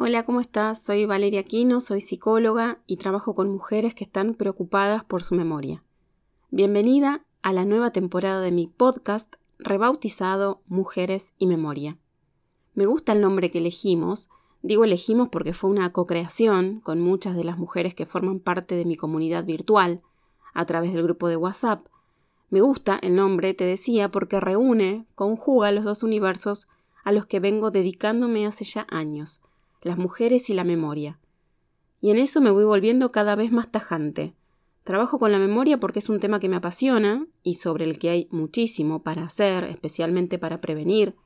Hola, ¿cómo estás? Soy Valeria Aquino, soy psicóloga y trabajo con mujeres que están preocupadas por su memoria. Bienvenida a la nueva temporada de mi podcast rebautizado Mujeres y Memoria. Me gusta el nombre que elegimos, digo elegimos porque fue una co-creación con muchas de las mujeres que forman parte de mi comunidad virtual a través del grupo de WhatsApp. Me gusta el nombre, te decía, porque reúne, conjuga los dos universos a los que vengo dedicándome hace ya años las mujeres y la memoria. Y en eso me voy volviendo cada vez más tajante. Trabajo con la memoria porque es un tema que me apasiona y sobre el que hay muchísimo para hacer, especialmente para prevenir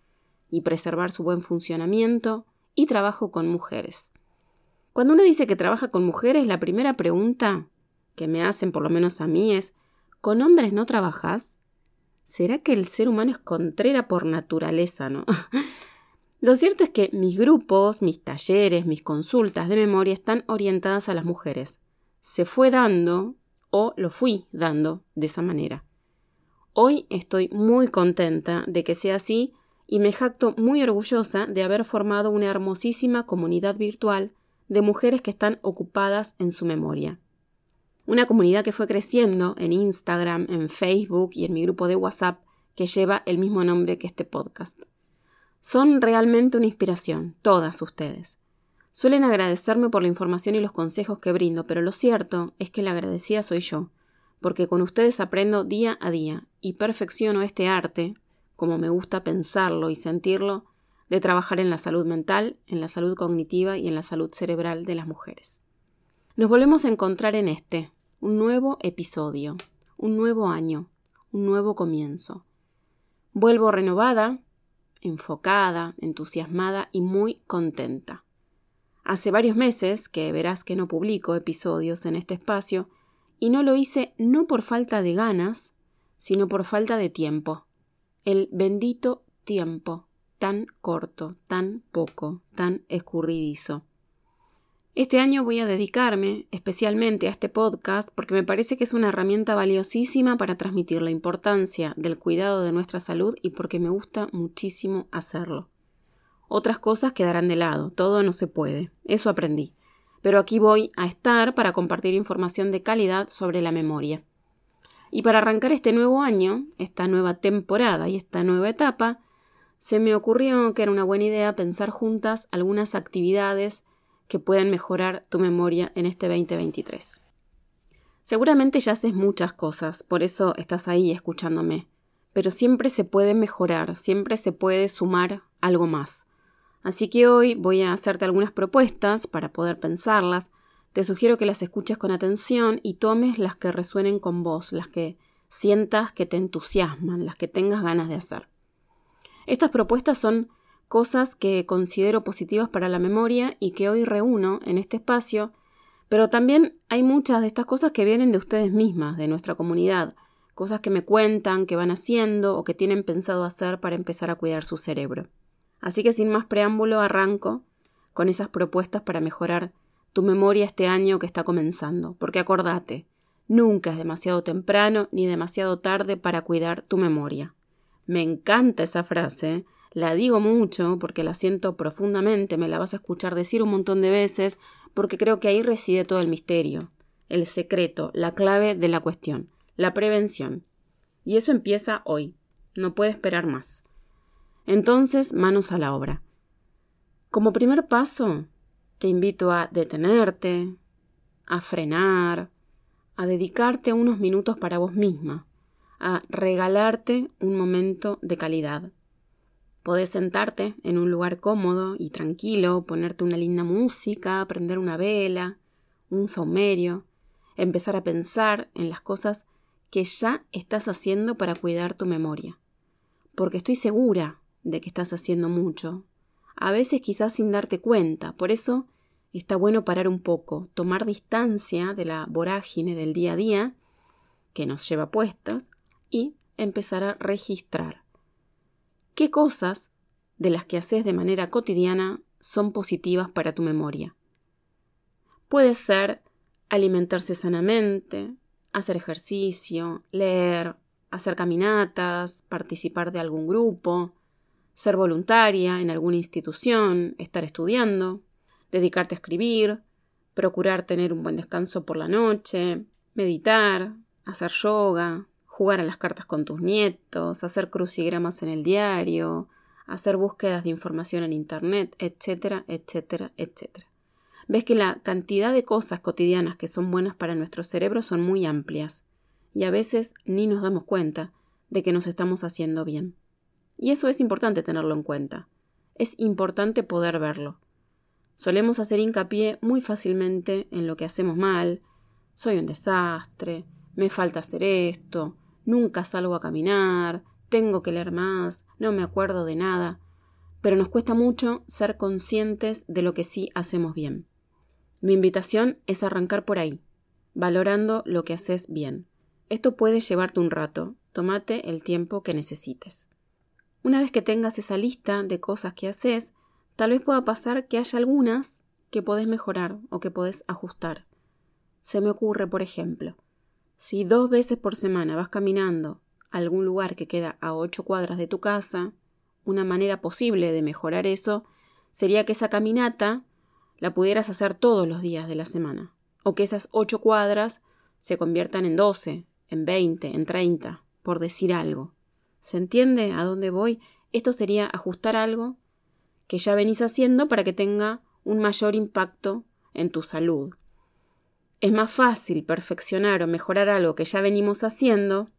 y preservar su buen funcionamiento, y trabajo con mujeres. Cuando uno dice que trabaja con mujeres, la primera pregunta que me hacen, por lo menos a mí, es ¿con hombres no trabajas? ¿Será que el ser humano es contrera por naturaleza, no? Lo cierto es que mis grupos, mis talleres, mis consultas de memoria están orientadas a las mujeres. Se fue dando o lo fui dando de esa manera. Hoy estoy muy contenta de que sea así y me jacto muy orgullosa de haber formado una hermosísima comunidad virtual de mujeres que están ocupadas en su memoria. Una comunidad que fue creciendo en Instagram, en Facebook y en mi grupo de WhatsApp que lleva el mismo nombre que este podcast. Son realmente una inspiración, todas ustedes. Suelen agradecerme por la información y los consejos que brindo, pero lo cierto es que la agradecida soy yo, porque con ustedes aprendo día a día y perfecciono este arte, como me gusta pensarlo y sentirlo, de trabajar en la salud mental, en la salud cognitiva y en la salud cerebral de las mujeres. Nos volvemos a encontrar en este, un nuevo episodio, un nuevo año, un nuevo comienzo. Vuelvo renovada, enfocada, entusiasmada y muy contenta. Hace varios meses que verás que no publico episodios en este espacio y no lo hice no por falta de ganas, sino por falta de tiempo. El bendito tiempo, tan corto, tan poco, tan escurridizo. Este año voy a dedicarme especialmente a este podcast porque me parece que es una herramienta valiosísima para transmitir la importancia del cuidado de nuestra salud y porque me gusta muchísimo hacerlo. Otras cosas quedarán de lado, todo no se puede, eso aprendí. Pero aquí voy a estar para compartir información de calidad sobre la memoria. Y para arrancar este nuevo año, esta nueva temporada y esta nueva etapa, se me ocurrió que era una buena idea pensar juntas algunas actividades que puedan mejorar tu memoria en este 2023. Seguramente ya haces muchas cosas, por eso estás ahí escuchándome, pero siempre se puede mejorar, siempre se puede sumar algo más. Así que hoy voy a hacerte algunas propuestas para poder pensarlas. Te sugiero que las escuches con atención y tomes las que resuenen con vos, las que sientas que te entusiasman, las que tengas ganas de hacer. Estas propuestas son cosas que considero positivas para la memoria y que hoy reúno en este espacio, pero también hay muchas de estas cosas que vienen de ustedes mismas, de nuestra comunidad, cosas que me cuentan, que van haciendo o que tienen pensado hacer para empezar a cuidar su cerebro. Así que sin más preámbulo arranco con esas propuestas para mejorar tu memoria este año que está comenzando, porque acordate, nunca es demasiado temprano ni demasiado tarde para cuidar tu memoria. Me encanta esa frase, la digo mucho porque la siento profundamente, me la vas a escuchar decir un montón de veces, porque creo que ahí reside todo el misterio, el secreto, la clave de la cuestión, la prevención. Y eso empieza hoy, no puede esperar más. Entonces, manos a la obra. Como primer paso, te invito a detenerte, a frenar, a dedicarte unos minutos para vos misma, a regalarte un momento de calidad. Podés sentarte en un lugar cómodo y tranquilo, ponerte una linda música, prender una vela, un saumerio, empezar a pensar en las cosas que ya estás haciendo para cuidar tu memoria. Porque estoy segura de que estás haciendo mucho, a veces quizás sin darte cuenta, por eso está bueno parar un poco, tomar distancia de la vorágine del día a día que nos lleva puestas y empezar a registrar ¿Qué cosas de las que haces de manera cotidiana son positivas para tu memoria? Puede ser alimentarse sanamente, hacer ejercicio, leer, hacer caminatas, participar de algún grupo, ser voluntaria en alguna institución, estar estudiando. dedicarte a escribir, procurar tener un buen descanso por la noche, meditar, hacer yoga, jugar a las cartas con tus nietos, hacer crucigramas en el diario, hacer búsquedas de información en Internet, etcétera, etcétera, etcétera. Ves que la cantidad de cosas cotidianas que son buenas para nuestro cerebro son muy amplias, y a veces ni nos damos cuenta de que nos estamos haciendo bien. Y eso es importante tenerlo en cuenta. Es importante poder verlo. Solemos hacer hincapié muy fácilmente en lo que hacemos mal, soy un desastre, me falta hacer esto, nunca salgo a caminar, tengo que leer más, no me acuerdo de nada, pero nos cuesta mucho ser conscientes de lo que sí hacemos bien. Mi invitación es arrancar por ahí, valorando lo que haces bien. Esto puede llevarte un rato, tómate el tiempo que necesites. Una vez que tengas esa lista de cosas que haces, tal vez pueda pasar que haya algunas que podés mejorar o que podés ajustar. Se me ocurre, por ejemplo, si dos veces por semana vas caminando a algún lugar que queda a ocho cuadras de tu casa, una manera posible de mejorar eso sería que esa caminata la pudieras hacer todos los días de la semana, o que esas ocho cuadras se conviertan en doce, en veinte, en treinta, por decir algo. ¿Se entiende a dónde voy? Esto sería ajustar algo que ya venís haciendo para que tenga un mayor impacto en tu salud. Es más fácil perfeccionar o mejorar algo que ya venimos haciendo,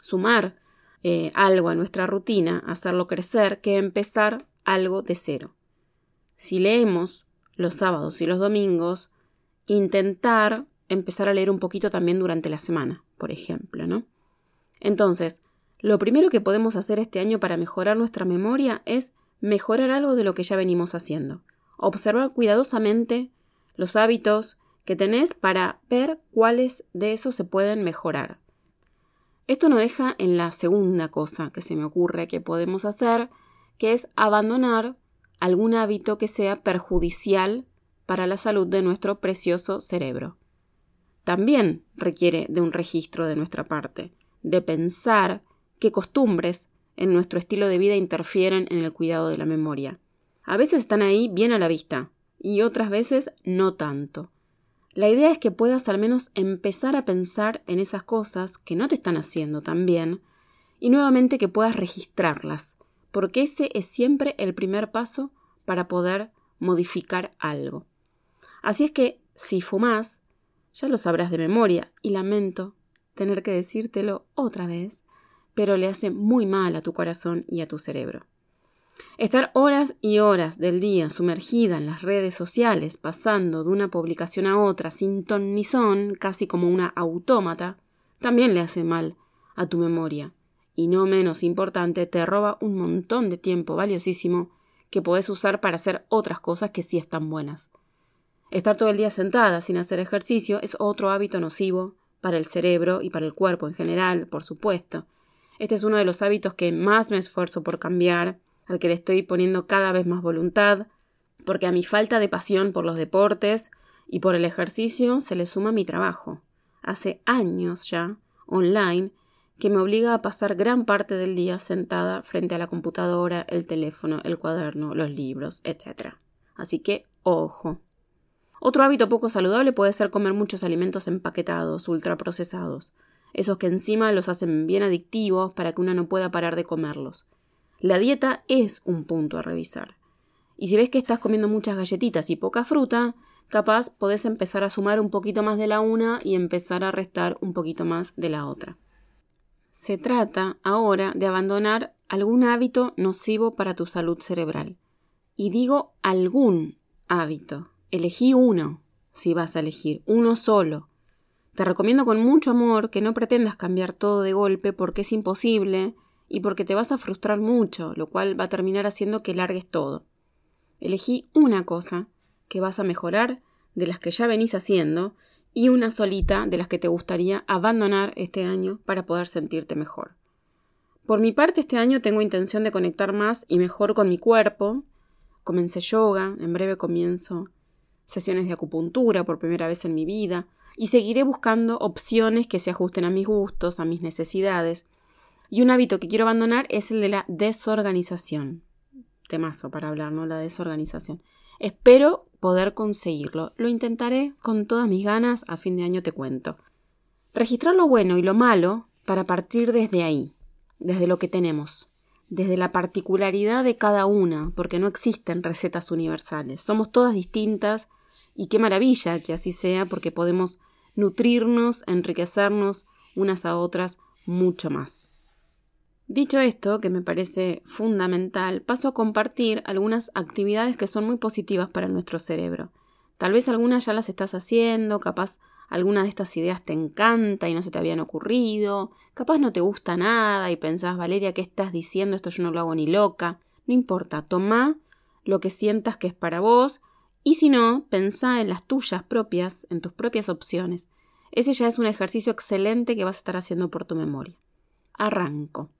sumar eh, algo a nuestra rutina, hacerlo crecer, que empezar algo de cero. Si leemos los sábados y los domingos, intentar empezar a leer un poquito también durante la semana, por ejemplo, ¿no? Entonces, lo primero que podemos hacer este año para mejorar nuestra memoria es mejorar algo de lo que ya venimos haciendo. Observar cuidadosamente los hábitos que tenés para ver cuáles de esos se pueden mejorar. Esto nos deja en la segunda cosa que se me ocurre que podemos hacer, que es abandonar algún hábito que sea perjudicial para la salud de nuestro precioso cerebro. También requiere de un registro de nuestra parte, de pensar qué costumbres en nuestro estilo de vida interfieren en el cuidado de la memoria. A veces están ahí bien a la vista y otras veces no tanto. La idea es que puedas al menos empezar a pensar en esas cosas que no te están haciendo tan bien y nuevamente que puedas registrarlas, porque ese es siempre el primer paso para poder modificar algo. Así es que, si fumas, ya lo sabrás de memoria y lamento tener que decírtelo otra vez, pero le hace muy mal a tu corazón y a tu cerebro. Estar horas y horas del día sumergida en las redes sociales, pasando de una publicación a otra sin ton ni son, casi como una autómata, también le hace mal a tu memoria. Y no menos importante, te roba un montón de tiempo valiosísimo que podés usar para hacer otras cosas que sí están buenas. Estar todo el día sentada sin hacer ejercicio es otro hábito nocivo para el cerebro y para el cuerpo en general, por supuesto. Este es uno de los hábitos que más me esfuerzo por cambiar al que le estoy poniendo cada vez más voluntad, porque a mi falta de pasión por los deportes y por el ejercicio se le suma mi trabajo. Hace años ya, online, que me obliga a pasar gran parte del día sentada frente a la computadora, el teléfono, el cuaderno, los libros, etc. Así que, ojo. Otro hábito poco saludable puede ser comer muchos alimentos empaquetados, ultraprocesados, esos que encima los hacen bien adictivos para que uno no pueda parar de comerlos. La dieta es un punto a revisar. Y si ves que estás comiendo muchas galletitas y poca fruta, capaz podés empezar a sumar un poquito más de la una y empezar a restar un poquito más de la otra. Se trata ahora de abandonar algún hábito nocivo para tu salud cerebral. Y digo algún hábito. Elegí uno, si vas a elegir, uno solo. Te recomiendo con mucho amor que no pretendas cambiar todo de golpe porque es imposible y porque te vas a frustrar mucho, lo cual va a terminar haciendo que largues todo. Elegí una cosa que vas a mejorar de las que ya venís haciendo y una solita de las que te gustaría abandonar este año para poder sentirte mejor. Por mi parte, este año tengo intención de conectar más y mejor con mi cuerpo. Comencé yoga, en breve comienzo sesiones de acupuntura por primera vez en mi vida, y seguiré buscando opciones que se ajusten a mis gustos, a mis necesidades, y un hábito que quiero abandonar es el de la desorganización. temazo para hablar, ¿no? La desorganización. Espero poder conseguirlo. Lo intentaré con todas mis ganas. A fin de año te cuento. Registrar lo bueno y lo malo para partir desde ahí, desde lo que tenemos, desde la particularidad de cada una, porque no existen recetas universales. Somos todas distintas y qué maravilla que así sea porque podemos nutrirnos, enriquecernos unas a otras mucho más. Dicho esto, que me parece fundamental, paso a compartir algunas actividades que son muy positivas para nuestro cerebro. Tal vez algunas ya las estás haciendo, capaz alguna de estas ideas te encanta y no se te habían ocurrido, capaz no te gusta nada y pensás, Valeria, ¿qué estás diciendo? Esto yo no lo hago ni loca. No importa, toma lo que sientas que es para vos y si no, pensá en las tuyas propias, en tus propias opciones. Ese ya es un ejercicio excelente que vas a estar haciendo por tu memoria. Arranco.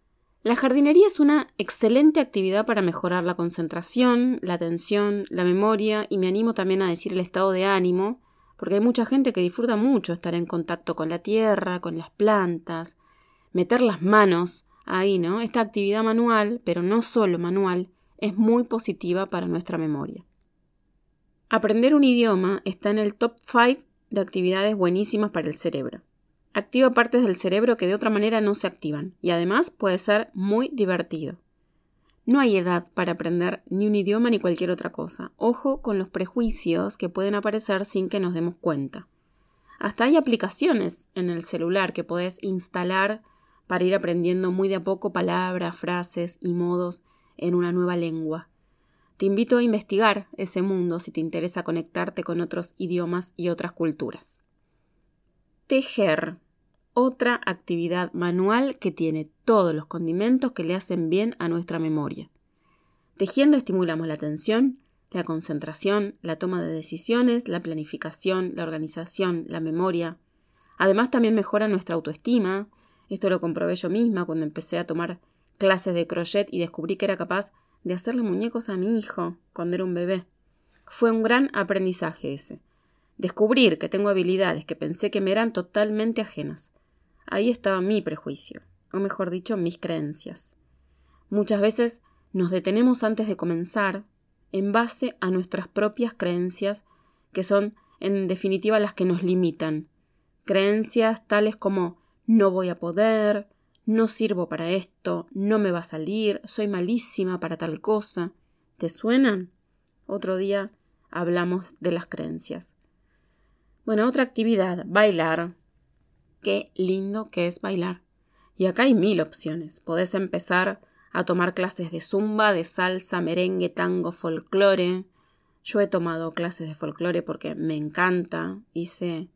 La jardinería es una excelente actividad para mejorar la concentración, la atención, la memoria y me animo también a decir el estado de ánimo, porque hay mucha gente que disfruta mucho estar en contacto con la tierra, con las plantas, meter las manos ahí, ¿no? Esta actividad manual, pero no solo manual, es muy positiva para nuestra memoria. Aprender un idioma está en el top 5 de actividades buenísimas para el cerebro activa partes del cerebro que de otra manera no se activan y además puede ser muy divertido. No hay edad para aprender ni un idioma ni cualquier otra cosa. Ojo con los prejuicios que pueden aparecer sin que nos demos cuenta. Hasta hay aplicaciones en el celular que podés instalar para ir aprendiendo muy de a poco palabras, frases y modos en una nueva lengua. Te invito a investigar ese mundo si te interesa conectarte con otros idiomas y otras culturas. Tejer. Otra actividad manual que tiene todos los condimentos que le hacen bien a nuestra memoria. Tejiendo estimulamos la atención, la concentración, la toma de decisiones, la planificación, la organización, la memoria. Además también mejora nuestra autoestima. Esto lo comprobé yo misma cuando empecé a tomar clases de crochet y descubrí que era capaz de hacerle muñecos a mi hijo cuando era un bebé. Fue un gran aprendizaje ese. Descubrir que tengo habilidades que pensé que me eran totalmente ajenas. Ahí estaba mi prejuicio, o mejor dicho, mis creencias. Muchas veces nos detenemos antes de comenzar en base a nuestras propias creencias, que son en definitiva las que nos limitan. Creencias tales como no voy a poder, no sirvo para esto, no me va a salir, soy malísima para tal cosa. ¿Te suenan? Otro día hablamos de las creencias. Bueno, otra actividad, bailar. Qué lindo que es bailar. Y acá hay mil opciones. Podés empezar a tomar clases de zumba, de salsa, merengue, tango, folclore. Yo he tomado clases de folclore porque me encanta. Hice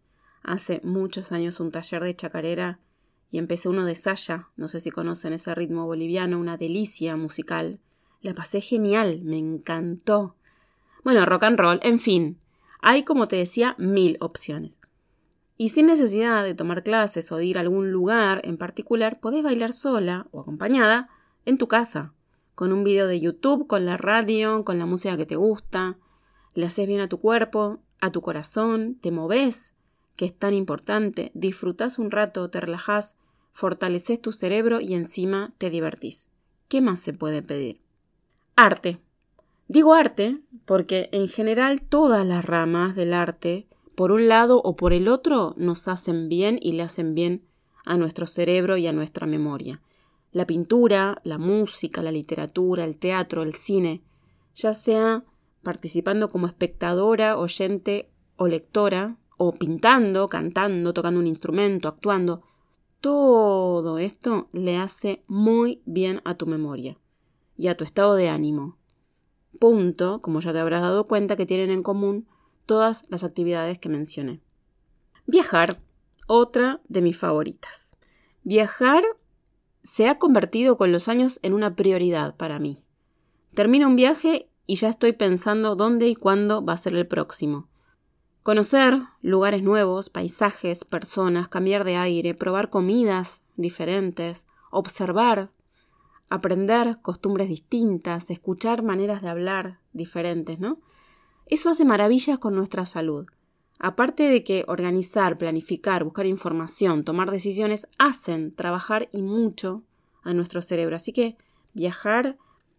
hace muchos años un taller de chacarera y empecé uno de saya. No sé si conocen ese ritmo boliviano, una delicia musical. La pasé genial, me encantó. Bueno, rock and roll, en fin. Hay, como te decía, mil opciones. Y sin necesidad de tomar clases o de ir a algún lugar en particular, podés bailar sola o acompañada en tu casa, con un video de YouTube, con la radio, con la música que te gusta. Le haces bien a tu cuerpo, a tu corazón, te moves, que es tan importante, disfrutás un rato, te relajás, fortaleces tu cerebro y encima te divertís. ¿Qué más se puede pedir? Arte. Digo arte porque en general todas las ramas del arte, por un lado o por el otro, nos hacen bien y le hacen bien a nuestro cerebro y a nuestra memoria. La pintura, la música, la literatura, el teatro, el cine, ya sea participando como espectadora, oyente o lectora, o pintando, cantando, tocando un instrumento, actuando, todo esto le hace muy bien a tu memoria y a tu estado de ánimo punto, como ya te habrás dado cuenta, que tienen en común todas las actividades que mencioné. Viajar, otra de mis favoritas. Viajar se ha convertido con los años en una prioridad para mí. Termino un viaje y ya estoy pensando dónde y cuándo va a ser el próximo. Conocer lugares nuevos, paisajes, personas, cambiar de aire, probar comidas diferentes, observar aprender costumbres distintas, escuchar maneras de hablar diferentes, ¿no? Eso hace maravillas con nuestra salud. Aparte de que organizar, planificar, buscar información, tomar decisiones hacen trabajar y mucho a nuestro cerebro. Así que viajar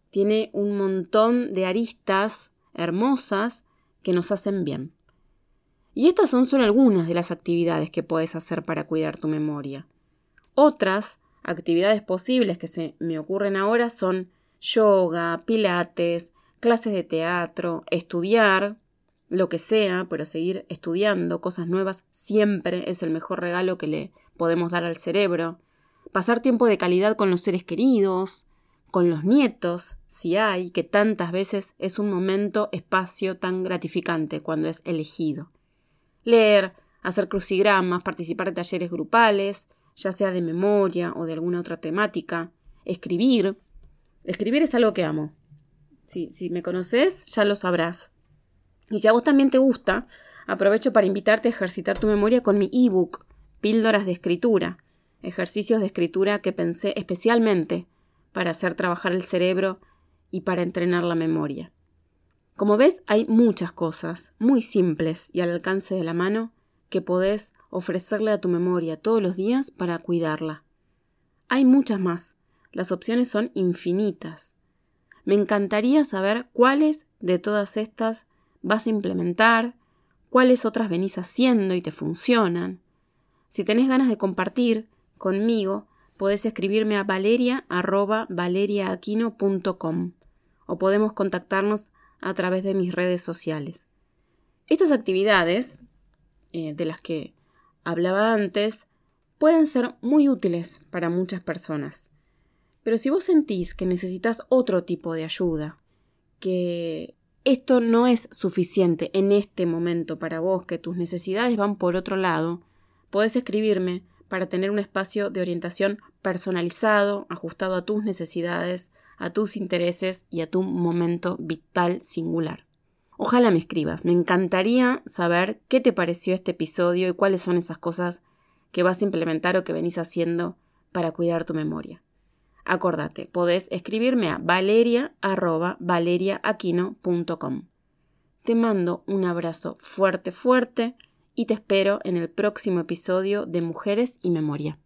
tiene un montón de aristas hermosas que nos hacen bien. Y estas son solo algunas de las actividades que puedes hacer para cuidar tu memoria. Otras actividades posibles que se me ocurren ahora son yoga, pilates, clases de teatro, estudiar, lo que sea, pero seguir estudiando cosas nuevas siempre es el mejor regalo que le podemos dar al cerebro. Pasar tiempo de calidad con los seres queridos, con los nietos, si hay, que tantas veces es un momento, espacio tan gratificante cuando es elegido. Leer, hacer crucigramas, participar de talleres grupales, ya sea de memoria o de alguna otra temática, escribir. Escribir es algo que amo. Si, si me conoces, ya lo sabrás. Y si a vos también te gusta, aprovecho para invitarte a ejercitar tu memoria con mi ebook, Píldoras de Escritura, ejercicios de escritura que pensé especialmente para hacer trabajar el cerebro y para entrenar la memoria. Como ves, hay muchas cosas muy simples y al alcance de la mano que podés ofrecerle a tu memoria todos los días para cuidarla. Hay muchas más. Las opciones son infinitas. Me encantaría saber cuáles de todas estas vas a implementar, cuáles otras venís haciendo y te funcionan. Si tenés ganas de compartir conmigo, podés escribirme a valeria.valeriaaquino.com o podemos contactarnos a través de mis redes sociales. Estas actividades, eh, de las que hablaba antes, pueden ser muy útiles para muchas personas. Pero si vos sentís que necesitas otro tipo de ayuda, que esto no es suficiente en este momento para vos, que tus necesidades van por otro lado, podés escribirme para tener un espacio de orientación personalizado, ajustado a tus necesidades, a tus intereses y a tu momento vital singular. Ojalá me escribas, me encantaría saber qué te pareció este episodio y cuáles son esas cosas que vas a implementar o que venís haciendo para cuidar tu memoria. Acordate, podés escribirme a valeria.valeriaaquino.com. Te mando un abrazo fuerte, fuerte y te espero en el próximo episodio de Mujeres y Memoria.